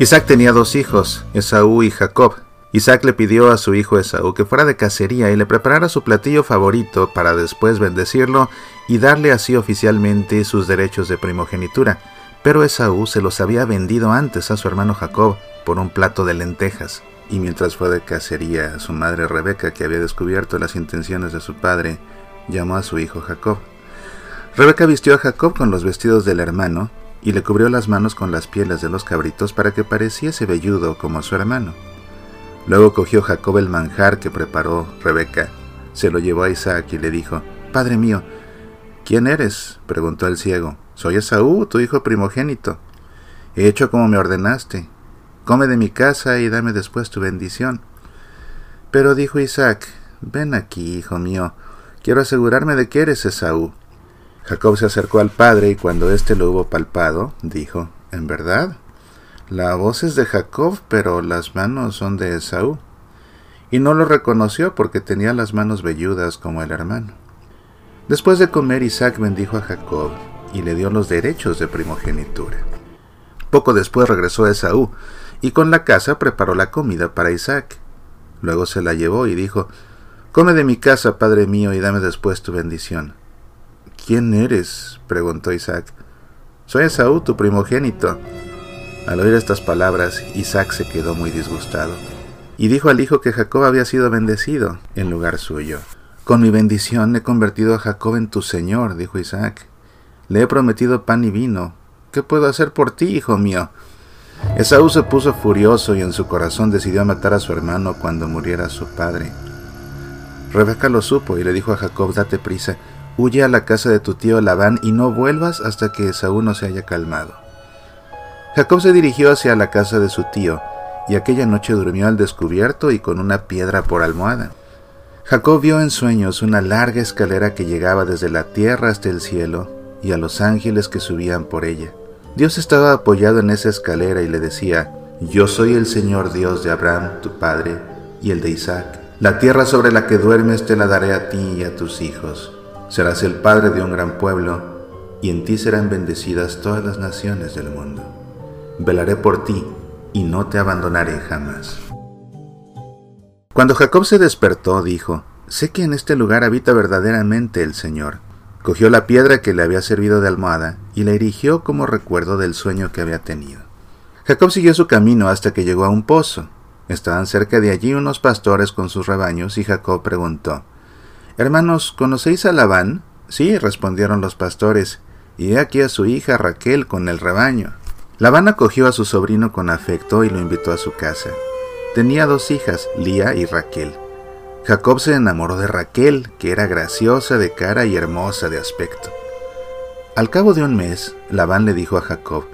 Isaac tenía dos hijos, Esaú y Jacob. Isaac le pidió a su hijo Esaú que fuera de cacería y le preparara su platillo favorito para después bendecirlo y darle así oficialmente sus derechos de primogenitura. Pero Esaú se los había vendido antes a su hermano Jacob por un plato de lentejas. Y mientras fue de cacería, su madre Rebeca, que había descubierto las intenciones de su padre, llamó a su hijo Jacob. Rebeca vistió a Jacob con los vestidos del hermano y le cubrió las manos con las pieles de los cabritos para que pareciese velludo como su hermano. Luego cogió Jacob el manjar que preparó Rebeca, se lo llevó a Isaac y le dijo, Padre mío, ¿quién eres? preguntó el ciego. Soy Esaú, tu hijo primogénito. He hecho como me ordenaste. Come de mi casa y dame después tu bendición. Pero dijo Isaac, Ven aquí, hijo mío, quiero asegurarme de que eres Esaú. Jacob se acercó al padre y cuando éste lo hubo palpado, dijo, ¿En verdad? La voz es de Jacob, pero las manos son de Esaú. Y no lo reconoció porque tenía las manos velludas como el hermano. Después de comer, Isaac bendijo a Jacob y le dio los derechos de primogenitura. Poco después regresó Esaú y con la casa preparó la comida para Isaac. Luego se la llevó y dijo, Come de mi casa, padre mío, y dame después tu bendición. ¿Quién eres? preguntó Isaac. Soy Esaú, tu primogénito. Al oír estas palabras, Isaac se quedó muy disgustado, y dijo al hijo que Jacob había sido bendecido en lugar suyo. Con mi bendición he convertido a Jacob en tu señor, dijo Isaac. Le he prometido pan y vino. ¿Qué puedo hacer por ti, hijo mío? Esaú se puso furioso y en su corazón decidió matar a su hermano cuando muriera su padre. Rebeca lo supo y le dijo a Jacob, date prisa, Huye a la casa de tu tío Labán y no vuelvas hasta que Esaú no se haya calmado. Jacob se dirigió hacia la casa de su tío, y aquella noche durmió al descubierto y con una piedra por almohada. Jacob vio en sueños una larga escalera que llegaba desde la tierra hasta el cielo, y a los ángeles que subían por ella. Dios estaba apoyado en esa escalera y le decía, Yo soy el Señor Dios de Abraham, tu padre, y el de Isaac. La tierra sobre la que duermes te la daré a ti y a tus hijos. Serás el padre de un gran pueblo, y en ti serán bendecidas todas las naciones del mundo. Velaré por ti, y no te abandonaré jamás. Cuando Jacob se despertó, dijo, Sé que en este lugar habita verdaderamente el Señor. Cogió la piedra que le había servido de almohada y la erigió como recuerdo del sueño que había tenido. Jacob siguió su camino hasta que llegó a un pozo. Estaban cerca de allí unos pastores con sus rebaños y Jacob preguntó, Hermanos, ¿conocéis a Labán? Sí, respondieron los pastores, y he aquí a su hija Raquel con el rebaño. Labán acogió a su sobrino con afecto y lo invitó a su casa. Tenía dos hijas, Lía y Raquel. Jacob se enamoró de Raquel, que era graciosa de cara y hermosa de aspecto. Al cabo de un mes, Labán le dijo a Jacob,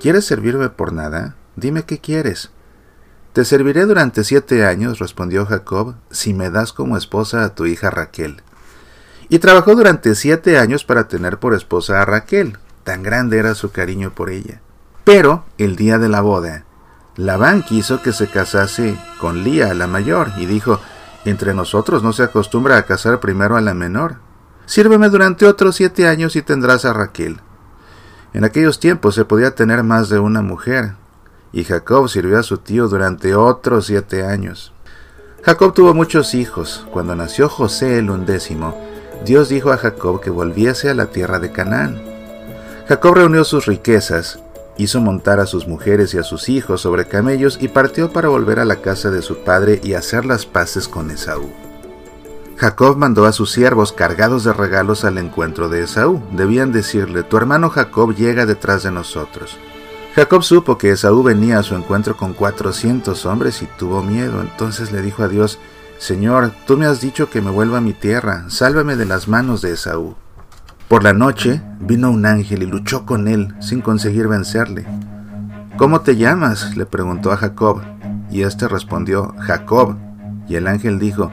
¿Quieres servirme por nada? Dime qué quieres. Te serviré durante siete años, respondió Jacob, si me das como esposa a tu hija Raquel. Y trabajó durante siete años para tener por esposa a Raquel, tan grande era su cariño por ella. Pero, el día de la boda, Labán quiso que se casase con Lía, la mayor, y dijo, entre nosotros no se acostumbra a casar primero a la menor. Sírveme durante otros siete años y tendrás a Raquel. En aquellos tiempos se podía tener más de una mujer, y Jacob sirvió a su tío durante otros siete años. Jacob tuvo muchos hijos. Cuando nació José el undécimo, Dios dijo a Jacob que volviese a la tierra de Canaán. Jacob reunió sus riquezas, hizo montar a sus mujeres y a sus hijos sobre camellos y partió para volver a la casa de su padre y hacer las paces con Esaú. Jacob mandó a sus siervos cargados de regalos al encuentro de Esaú. Debían decirle, tu hermano Jacob llega detrás de nosotros. Jacob supo que Esaú venía a su encuentro con cuatrocientos hombres y tuvo miedo. Entonces le dijo a Dios, Señor, tú me has dicho que me vuelva a mi tierra, sálvame de las manos de Esaú. Por la noche vino un ángel y luchó con él sin conseguir vencerle. ¿Cómo te llamas? le preguntó a Jacob, y éste respondió, Jacob. Y el ángel dijo,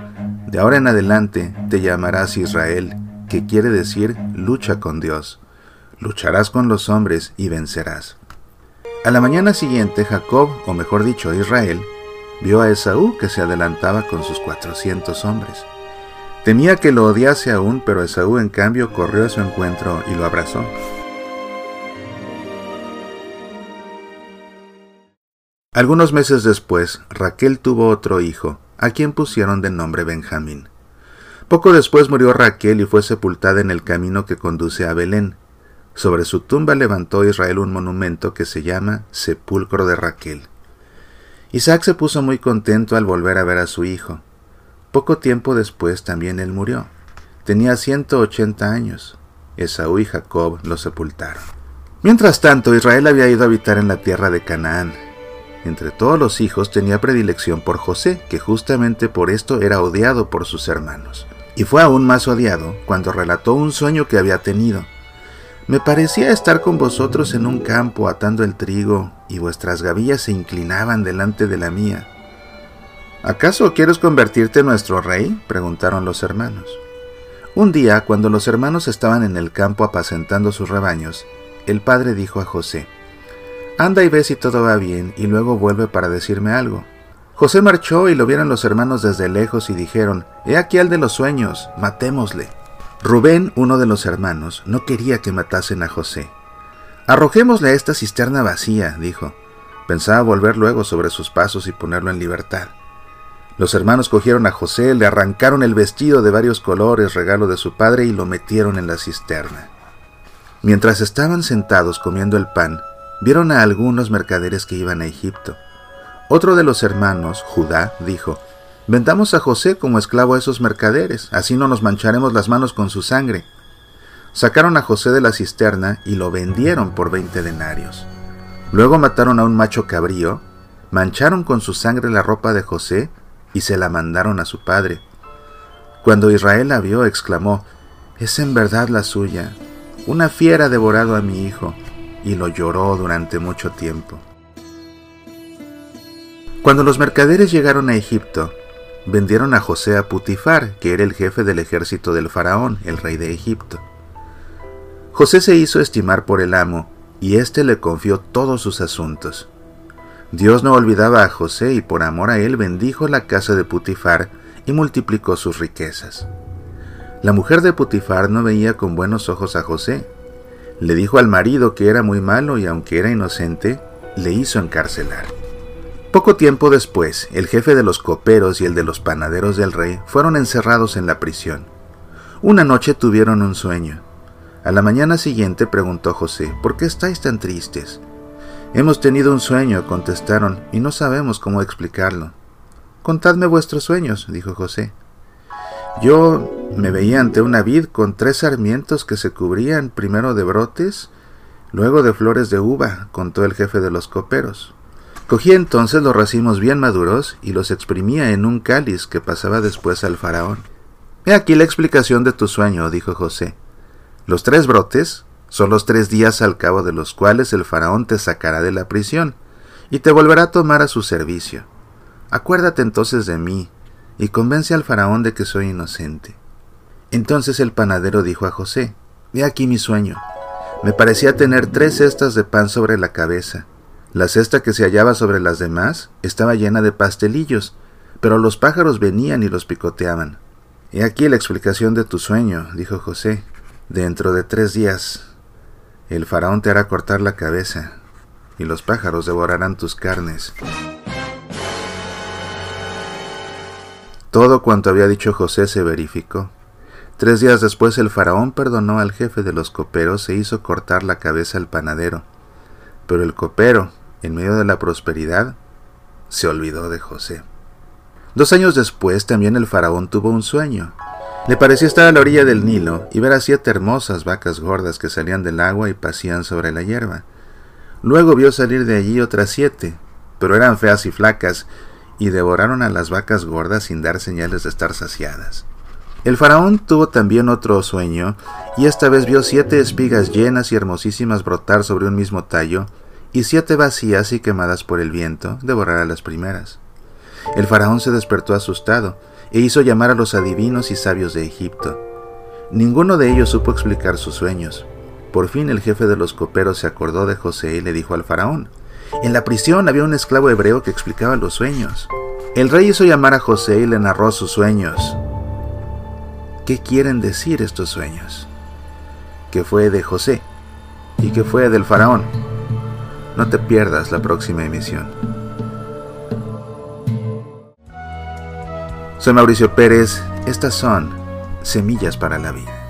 De ahora en adelante te llamarás Israel, que quiere decir lucha con Dios. Lucharás con los hombres y vencerás. A la mañana siguiente Jacob, o mejor dicho Israel, vio a Esaú que se adelantaba con sus cuatrocientos hombres. Temía que lo odiase aún, pero Esaú en cambio corrió a su encuentro y lo abrazó. Algunos meses después, Raquel tuvo otro hijo, a quien pusieron de nombre Benjamín. Poco después murió Raquel y fue sepultada en el camino que conduce a Belén. Sobre su tumba levantó Israel un monumento que se llama Sepulcro de Raquel. Isaac se puso muy contento al volver a ver a su hijo. Poco tiempo después también él murió. Tenía 180 años. Esaú y Jacob lo sepultaron. Mientras tanto, Israel había ido a habitar en la tierra de Canaán, entre todos los hijos tenía predilección por José, que justamente por esto era odiado por sus hermanos. Y fue aún más odiado cuando relató un sueño que había tenido. Me parecía estar con vosotros en un campo atando el trigo, y vuestras gavillas se inclinaban delante de la mía. ¿Acaso quieres convertirte en nuestro rey? preguntaron los hermanos. Un día, cuando los hermanos estaban en el campo apacentando sus rebaños, el padre dijo a José, Anda y ve si todo va bien y luego vuelve para decirme algo. José marchó y lo vieron los hermanos desde lejos y dijeron, He aquí al de los sueños, matémosle. Rubén, uno de los hermanos, no quería que matasen a José. Arrojémosle a esta cisterna vacía, dijo. Pensaba volver luego sobre sus pasos y ponerlo en libertad. Los hermanos cogieron a José, le arrancaron el vestido de varios colores, regalo de su padre, y lo metieron en la cisterna. Mientras estaban sentados comiendo el pan, vieron a algunos mercaderes que iban a Egipto. Otro de los hermanos, Judá, dijo, Vendamos a José como esclavo a esos mercaderes, así no nos mancharemos las manos con su sangre. Sacaron a José de la cisterna y lo vendieron por veinte denarios. Luego mataron a un macho cabrío, mancharon con su sangre la ropa de José y se la mandaron a su padre. Cuando Israel la vio, exclamó, Es en verdad la suya. Una fiera ha devorado a mi hijo y lo lloró durante mucho tiempo. Cuando los mercaderes llegaron a Egipto, vendieron a José a Putifar, que era el jefe del ejército del faraón, el rey de Egipto. José se hizo estimar por el amo, y éste le confió todos sus asuntos. Dios no olvidaba a José y por amor a él bendijo la casa de Putifar y multiplicó sus riquezas. La mujer de Putifar no veía con buenos ojos a José, le dijo al marido que era muy malo y aunque era inocente, le hizo encarcelar. Poco tiempo después, el jefe de los coperos y el de los panaderos del rey fueron encerrados en la prisión. Una noche tuvieron un sueño. A la mañana siguiente preguntó José, ¿por qué estáis tan tristes? Hemos tenido un sueño, contestaron, y no sabemos cómo explicarlo. Contadme vuestros sueños, dijo José. Yo me veía ante una vid con tres sarmientos que se cubrían primero de brotes, luego de flores de uva, contó el jefe de los coperos. Cogí entonces los racimos bien maduros y los exprimía en un cáliz que pasaba después al faraón. He aquí la explicación de tu sueño, dijo José. Los tres brotes son los tres días al cabo de los cuales el faraón te sacará de la prisión y te volverá a tomar a su servicio. Acuérdate entonces de mí y convence al faraón de que soy inocente. Entonces el panadero dijo a José, He aquí mi sueño. Me parecía tener tres cestas de pan sobre la cabeza. La cesta que se hallaba sobre las demás estaba llena de pastelillos, pero los pájaros venían y los picoteaban. He aquí la explicación de tu sueño, dijo José. Dentro de tres días el faraón te hará cortar la cabeza, y los pájaros devorarán tus carnes. Todo cuanto había dicho José se verificó. Tres días después el faraón perdonó al jefe de los coperos e hizo cortar la cabeza al panadero. Pero el copero, en medio de la prosperidad, se olvidó de José. Dos años después también el faraón tuvo un sueño. Le pareció estar a la orilla del Nilo y ver a siete hermosas vacas gordas que salían del agua y pasían sobre la hierba. Luego vio salir de allí otras siete, pero eran feas y flacas, y devoraron a las vacas gordas sin dar señales de estar saciadas. El faraón tuvo también otro sueño, y esta vez vio siete espigas llenas y hermosísimas brotar sobre un mismo tallo, y siete vacías y quemadas por el viento devorar a las primeras. El faraón se despertó asustado, e hizo llamar a los adivinos y sabios de Egipto. Ninguno de ellos supo explicar sus sueños. Por fin el jefe de los coperos se acordó de José y le dijo al faraón, en la prisión había un esclavo hebreo que explicaba los sueños. El rey hizo llamar a José y le narró sus sueños. ¿Qué quieren decir estos sueños? Que fue de José y que fue del faraón. No te pierdas la próxima emisión. Soy Mauricio Pérez, estas son Semillas para la Vida.